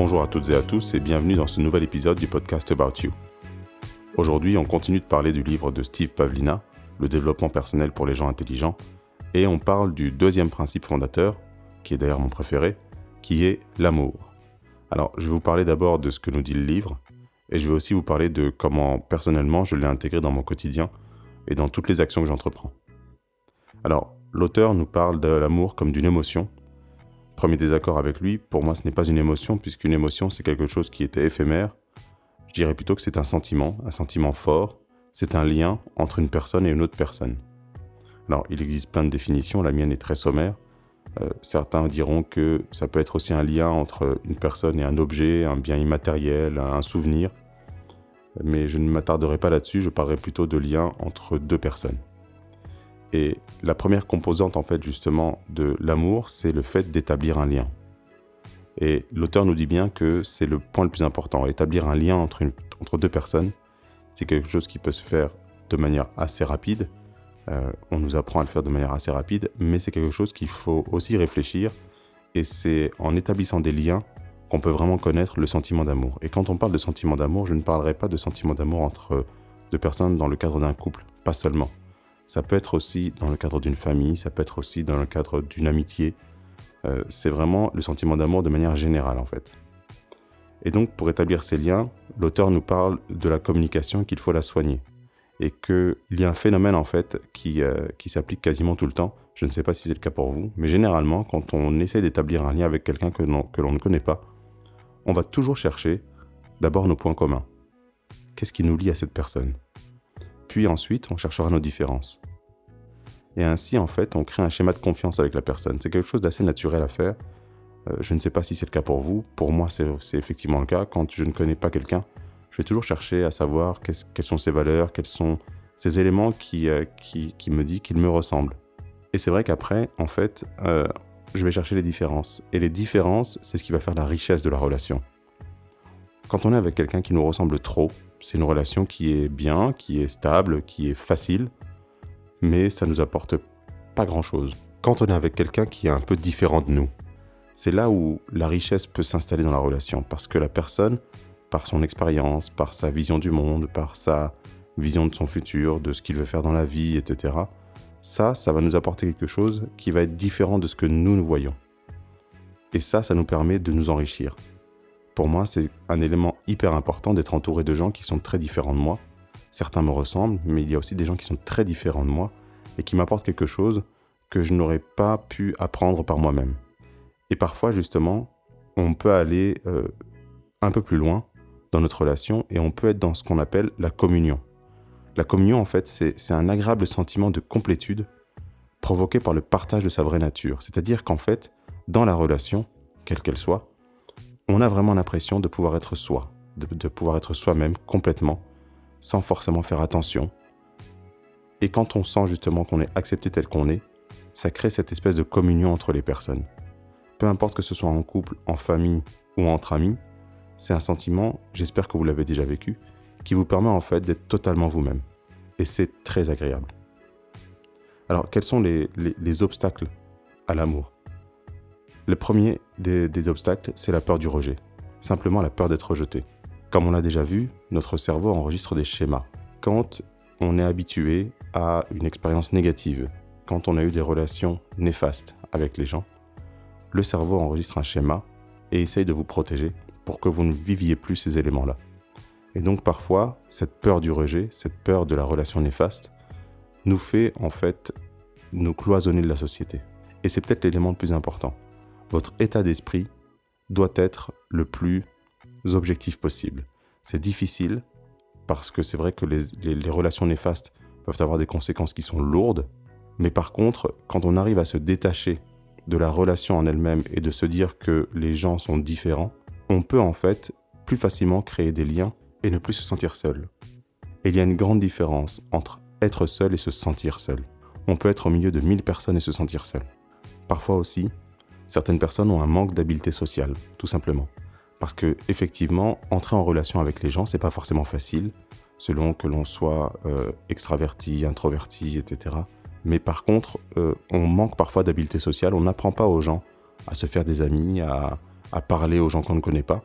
Bonjour à toutes et à tous et bienvenue dans ce nouvel épisode du podcast About You. Aujourd'hui, on continue de parler du livre de Steve Pavlina, Le développement personnel pour les gens intelligents, et on parle du deuxième principe fondateur, qui est d'ailleurs mon préféré, qui est l'amour. Alors, je vais vous parler d'abord de ce que nous dit le livre, et je vais aussi vous parler de comment personnellement je l'ai intégré dans mon quotidien et dans toutes les actions que j'entreprends. Alors, l'auteur nous parle de l'amour comme d'une émotion. Premier désaccord avec lui, pour moi ce n'est pas une émotion, puisqu'une émotion c'est quelque chose qui était éphémère. Je dirais plutôt que c'est un sentiment, un sentiment fort, c'est un lien entre une personne et une autre personne. Alors il existe plein de définitions, la mienne est très sommaire. Euh, certains diront que ça peut être aussi un lien entre une personne et un objet, un bien immatériel, un souvenir. Mais je ne m'attarderai pas là-dessus, je parlerai plutôt de lien entre deux personnes. Et la première composante, en fait, justement, de l'amour, c'est le fait d'établir un lien. Et l'auteur nous dit bien que c'est le point le plus important. Établir un lien entre, deux personnes, c'est quelque chose qui peut se faire de manière assez rapide. Euh, on nous apprend à le faire de manière assez rapide, mais c'est quelque chose qu'il faut aussi réfléchir. Et c'est en établissant des liens qu'on peut vraiment connaître le sentiment d'amour. Et quand on parle de sentiment d'amour, je ne parlerai pas de sentiment d'amour entre deux personnes dans le cadre d'un couple, pas seulement. Ça peut être aussi dans le cadre d'une famille, ça peut être aussi dans le cadre d'une amitié. Euh, c'est vraiment le sentiment d'amour de manière générale en fait. Et donc pour établir ces liens, l'auteur nous parle de la communication qu'il faut la soigner. Et qu'il y a un phénomène en fait qui, euh, qui s'applique quasiment tout le temps. Je ne sais pas si c'est le cas pour vous, mais généralement quand on essaie d'établir un lien avec quelqu'un que l'on ne connaît pas, on va toujours chercher d'abord nos points communs. Qu'est-ce qui nous lie à cette personne? Puis ensuite, on cherchera nos différences. Et ainsi, en fait, on crée un schéma de confiance avec la personne. C'est quelque chose d'assez naturel à faire. Euh, je ne sais pas si c'est le cas pour vous. Pour moi, c'est effectivement le cas. Quand je ne connais pas quelqu'un, je vais toujours chercher à savoir quelles sont ses valeurs, quels sont ces éléments qui, euh, qui, me disent qu'il me ressemble. Et c'est vrai qu'après, en fait, euh, je vais chercher les différences. Et les différences, c'est ce qui va faire la richesse de la relation. Quand on est avec quelqu'un qui nous ressemble trop, c'est une relation qui est bien, qui est stable, qui est facile, mais ça nous apporte pas grand-chose. Quand on est avec quelqu'un qui est un peu différent de nous, c'est là où la richesse peut s'installer dans la relation, parce que la personne, par son expérience, par sa vision du monde, par sa vision de son futur, de ce qu'il veut faire dans la vie, etc., ça, ça va nous apporter quelque chose qui va être différent de ce que nous nous voyons. Et ça, ça nous permet de nous enrichir pour moi, c'est un élément hyper important d'être entouré de gens qui sont très différents de moi. Certains me ressemblent, mais il y a aussi des gens qui sont très différents de moi et qui m'apportent quelque chose que je n'aurais pas pu apprendre par moi-même. Et parfois, justement, on peut aller euh, un peu plus loin dans notre relation et on peut être dans ce qu'on appelle la communion. La communion, en fait, c'est un agréable sentiment de complétude provoqué par le partage de sa vraie nature. C'est-à-dire qu'en fait, dans la relation, quelle qu'elle soit, on a vraiment l'impression de pouvoir être soi, de, pouvoir être soi-même complètement, sans forcément faire attention. Et quand on sent justement qu'on est accepté tel qu'on est, ça crée cette espèce de communion entre les personnes. Peu importe que ce soit en couple, en famille ou entre amis, c'est un sentiment, j'espère que vous l'avez déjà vécu, qui vous permet en fait d'être totalement vous-même. Et c'est très agréable. Alors, quels sont les obstacles à l'amour? Le premier des, obstacles, c'est la peur du rejet. Simplement la peur d'être rejeté. Comme on l'a déjà vu, notre cerveau enregistre des schémas. Quand on est habitué à une expérience négative, quand on a eu des relations néfastes avec les gens, le cerveau enregistre un schéma et essaye de vous protéger pour que vous ne viviez plus ces éléments-là. Et donc parfois, cette peur du rejet, cette peur de la relation néfaste, nous fait en fait nous cloisonner de la société. Et c'est peut-être l'élément le plus important votre état d'esprit doit être le plus objectif possible. C'est difficile parce que c'est vrai que les, relations néfastes peuvent avoir des conséquences qui sont lourdes, mais par contre, quand on arrive à se détacher de la relation en elle-même et de se dire que les gens sont différents, on peut en fait plus facilement créer des liens et ne plus se sentir seul. Et il y a une grande différence entre être seul et se sentir seul. On peut être au milieu de 1000 personnes et se sentir seul. Parfois aussi, certaines personnes ont un manque d'habileté sociale, tout simplement. Parce que effectivement, entrer en relation avec les gens, c'est pas forcément facile, selon que l'on soit euh, extraverti, introverti, etc. Mais par contre, euh, on manque parfois d'habileté sociale. On n'apprend pas aux gens à se faire des amis, à, parler aux gens qu'on ne connaît pas.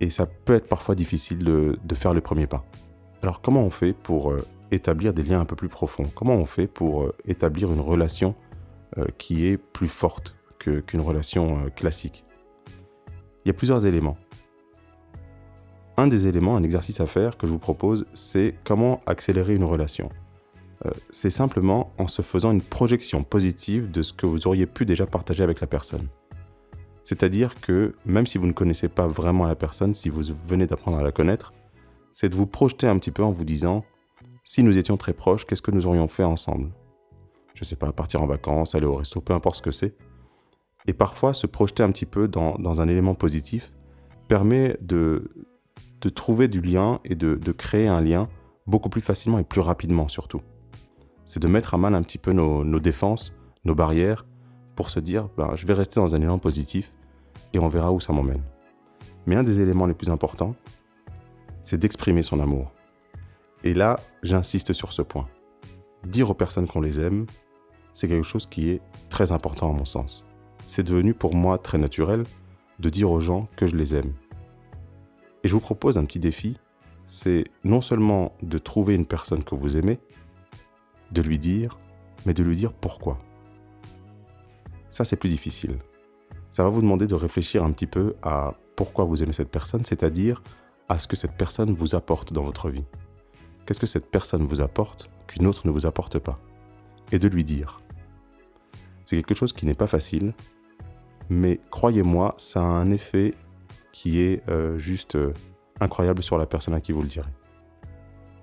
Et ça peut être parfois difficile de, faire le premier pas. Alors comment on fait pour euh, établir des liens un peu plus profonds? Comment on fait pour établir une relation qui est plus forte? Qu'une relation classique Il y a plusieurs éléments. Un des éléments, un exercice à faire que je vous propose, c'est comment accélérer une relation. c'est simplement en se faisant une projection positive de ce que vous auriez pu déjà partager avec la personne. C'est-à-dire que même si vous ne connaissez pas vraiment la personne, si vous venez d'apprendre à la connaître, c'est de vous projeter un petit peu en vous disant, si nous étions très proches, qu'est-ce que nous aurions fait ensemble? Je ne sais pas, partir en vacances, aller au resto, peu importe ce que c'est. Et parfois, se projeter un petit peu dans, un élément positif permet de, trouver du lien et de, créer un lien beaucoup plus facilement et plus rapidement surtout. C'est de mettre à mal un petit peu nos, nos défenses, nos barrières, pour se dire, ben, je vais rester dans un élan positif et on verra où ça m'emmène. Mais un des éléments les plus importants, c'est d'exprimer son amour. Et là, j'insiste sur ce point. Dire aux personnes qu'on les aime, c'est quelque chose qui est très important à mon sens. C'est devenu pour moi très naturel de dire aux gens que je les aime. Et je vous propose un petit défi, c'est non seulement de trouver une personne que vous aimez, de lui dire, mais de lui dire pourquoi. Ça, c'est plus difficile ça va vous demander de réfléchir un petit peu à pourquoi vous aimez cette personne, c'est-à-dire à ce que cette personne vous apporte dans votre vie. Qu'est-ce que cette personne vous apporte qu'une autre ne vous apporte pas? Et de lui dire. C'est quelque chose qui n'est pas facile, mais croyez-moi, ça a un effet qui est euh, juste euh, incroyable sur la personne à qui vous le direz.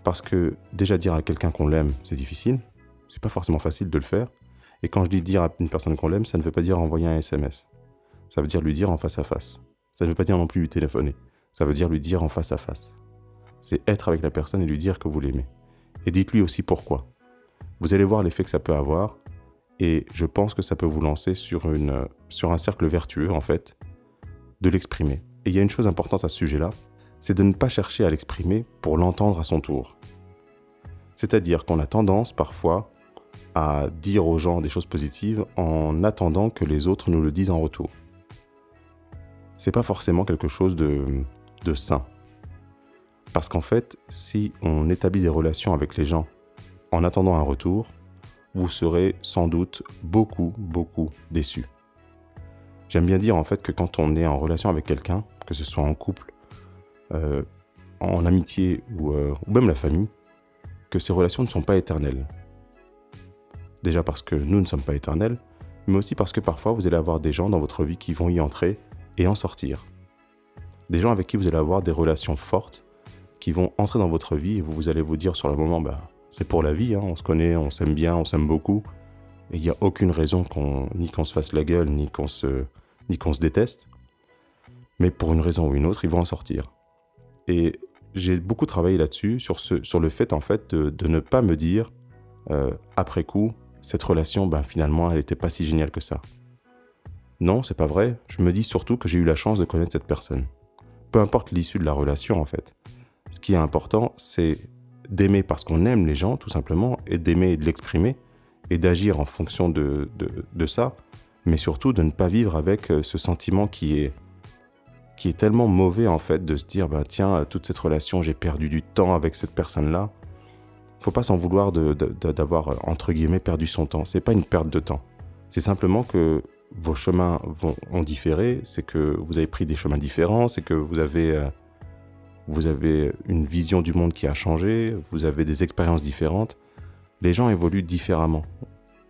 Parce que déjà dire à quelqu'un qu'on l'aime, c'est difficile, c'est pas forcément facile de le faire. Et quand je dis dire à une personne qu'on l'aime, ça ne veut pas dire envoyer un SMS. Ça veut dire lui dire en face à face. Ça ne veut pas dire non plus lui téléphoner. Ça veut dire lui dire en face à face. C'est être avec la personne et lui dire que vous l'aimez. Et dites-lui aussi pourquoi. Vous allez voir l'effet que ça peut avoir. Et je pense que ça peut vous lancer sur, une, sur un cercle vertueux, en fait, de l'exprimer. Et il y a une chose importante à ce sujet-là, c'est de ne pas chercher à l'exprimer pour l'entendre à son tour. C'est-à-dire qu'on a tendance parfois à dire aux gens des choses positives en attendant que les autres nous le disent en retour c'est pas forcément quelque chose de, de sain. Parce qu'en fait, si on établit des relations avec les gens en attendant un retour, vous serez sans doute beaucoup, beaucoup déçu. J'aime bien dire en fait que quand on est en relation avec quelqu'un, que ce soit en couple, euh, en amitié ou, euh, ou même la famille, que ces relations ne sont pas éternelles. Déjà parce que nous ne sommes pas éternels, mais aussi parce que parfois vous allez avoir des gens dans votre vie qui vont y entrer et en sortir. Des gens avec qui vous allez avoir des relations fortes, qui vont entrer dans votre vie et vous, allez vous dire sur le moment, bah, c'est pour la vie, hein, on se connaît, on s'aime bien, on s'aime beaucoup, et il n'y a aucune raison qu'on, ni qu'on se fasse la gueule, ni qu'on se, ni qu'on se déteste. Mais pour une raison ou une autre, ils vont en sortir. Et j'ai beaucoup travaillé là-dessus, sur, ce, sur le fait en fait de, ne pas me dire, euh, après coup, cette relation, ben, finalement, elle n'était pas si géniale que ça. Non, c'est pas vrai. Je me dis surtout que j'ai eu la chance de connaître cette personne. Peu importe l'issue de la relation, en fait. Ce qui est important, c'est d'aimer parce qu'on aime les gens, tout simplement, et d'aimer et de l'exprimer, et d'agir en fonction de, de, ça, mais surtout de ne pas vivre avec euh, ce sentiment qui est, qui est tellement mauvais, en fait, de se dire, ben, tiens, toute cette relation, j'ai perdu du temps avec cette personne-là. Faut pas s'en vouloir d'avoir, euh, entre guillemets, perdu son temps. C'est pas une perte de temps. C'est simplement que vos chemins vont, ont différé, c'est que vous avez pris des chemins différents, c'est que vous avez, euh, vous avez une vision du monde qui a changé, vous avez des expériences différentes. Les gens évoluent différemment.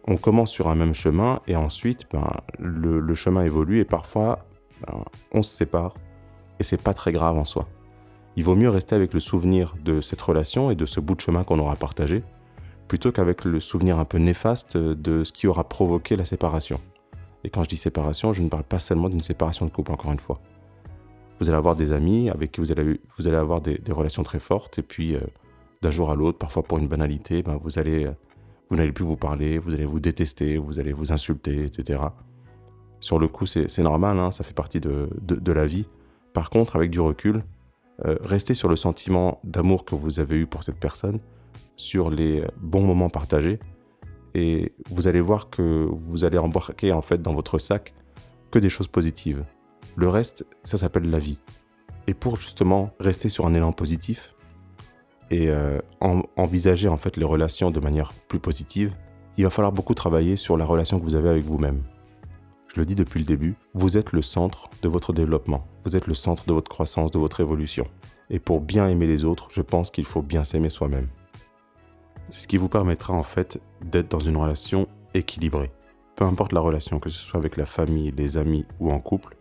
On commence sur un même chemin et ensuite, ben, le, chemin évolue et parfois, ben, on se sépare. Et c'est pas très grave en soi. Il vaut mieux rester avec le souvenir de cette relation et de ce bout de chemin qu'on aura partagé, plutôt qu'avec le souvenir un peu néfaste de ce qui aura provoqué la séparation. Et quand je dis séparation, je ne parle pas seulement d'une séparation de couple, encore une fois. Vous allez avoir des amis avec qui vous allez, vous allez avoir des, relations très fortes, et puis euh, d'un jour à l'autre, parfois pour une banalité, ben, vous allez, euh, vous n'allez plus vous parler, vous allez vous détester, vous allez vous insulter, etc. Sur le coup, c'est normal, hein, ça fait partie de, de, la vie. Par contre, avec du recul, euh, restez sur le sentiment d'amour que vous avez eu pour cette personne, sur les bons moments partagés, et vous allez voir que vous allez embarquer en fait dans votre sac que des choses positives. Le reste, ça s'appelle la vie. Et pour justement rester sur un élan positif et euh, envisager en fait les relations de manière plus positive, il va falloir beaucoup travailler sur la relation que vous avez avec vous-même. Je le dis depuis le début, vous êtes le centre de votre développement, vous êtes le centre de votre croissance, de votre évolution. Et pour bien aimer les autres, je pense qu'il faut bien s'aimer soi-même. C'est ce qui vous permettra en fait d'être dans une relation équilibrée. Peu importe la relation, que ce soit avec la famille, les amis ou en couple,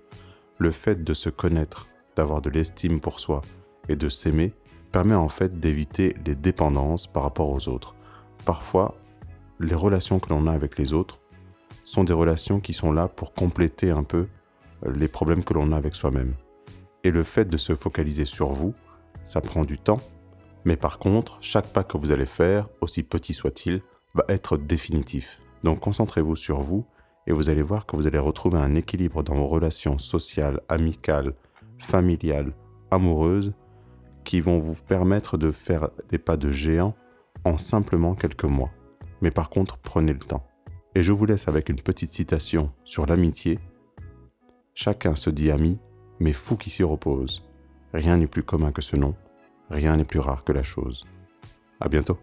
le fait de se connaître, d'avoir de l'estime pour soi et de s'aimer permet en fait d'éviter les dépendances par rapport aux autres. Parfois, les relations que l'on a avec les autres sont des relations qui sont là pour compléter un peu les problèmes que l'on a avec soi-même. Et le fait de se focaliser sur vous, ça prend du temps, mais par contre, chaque pas que vous allez faire, aussi petit soit-il, va être définitif. Donc concentrez-vous sur vous et vous allez voir que vous allez retrouver un équilibre dans vos relations sociales, amicales, familiales, amoureuses, qui vont vous permettre de faire des pas de géant en simplement quelques mois. Mais par contre, prenez le temps. Et je vous laisse avec une petite citation sur l'amitié. Chacun se dit ami, mais fou qui s'y repose. Rien n'est plus commun que ce nom, rien n'est plus rare que la chose. À bientôt.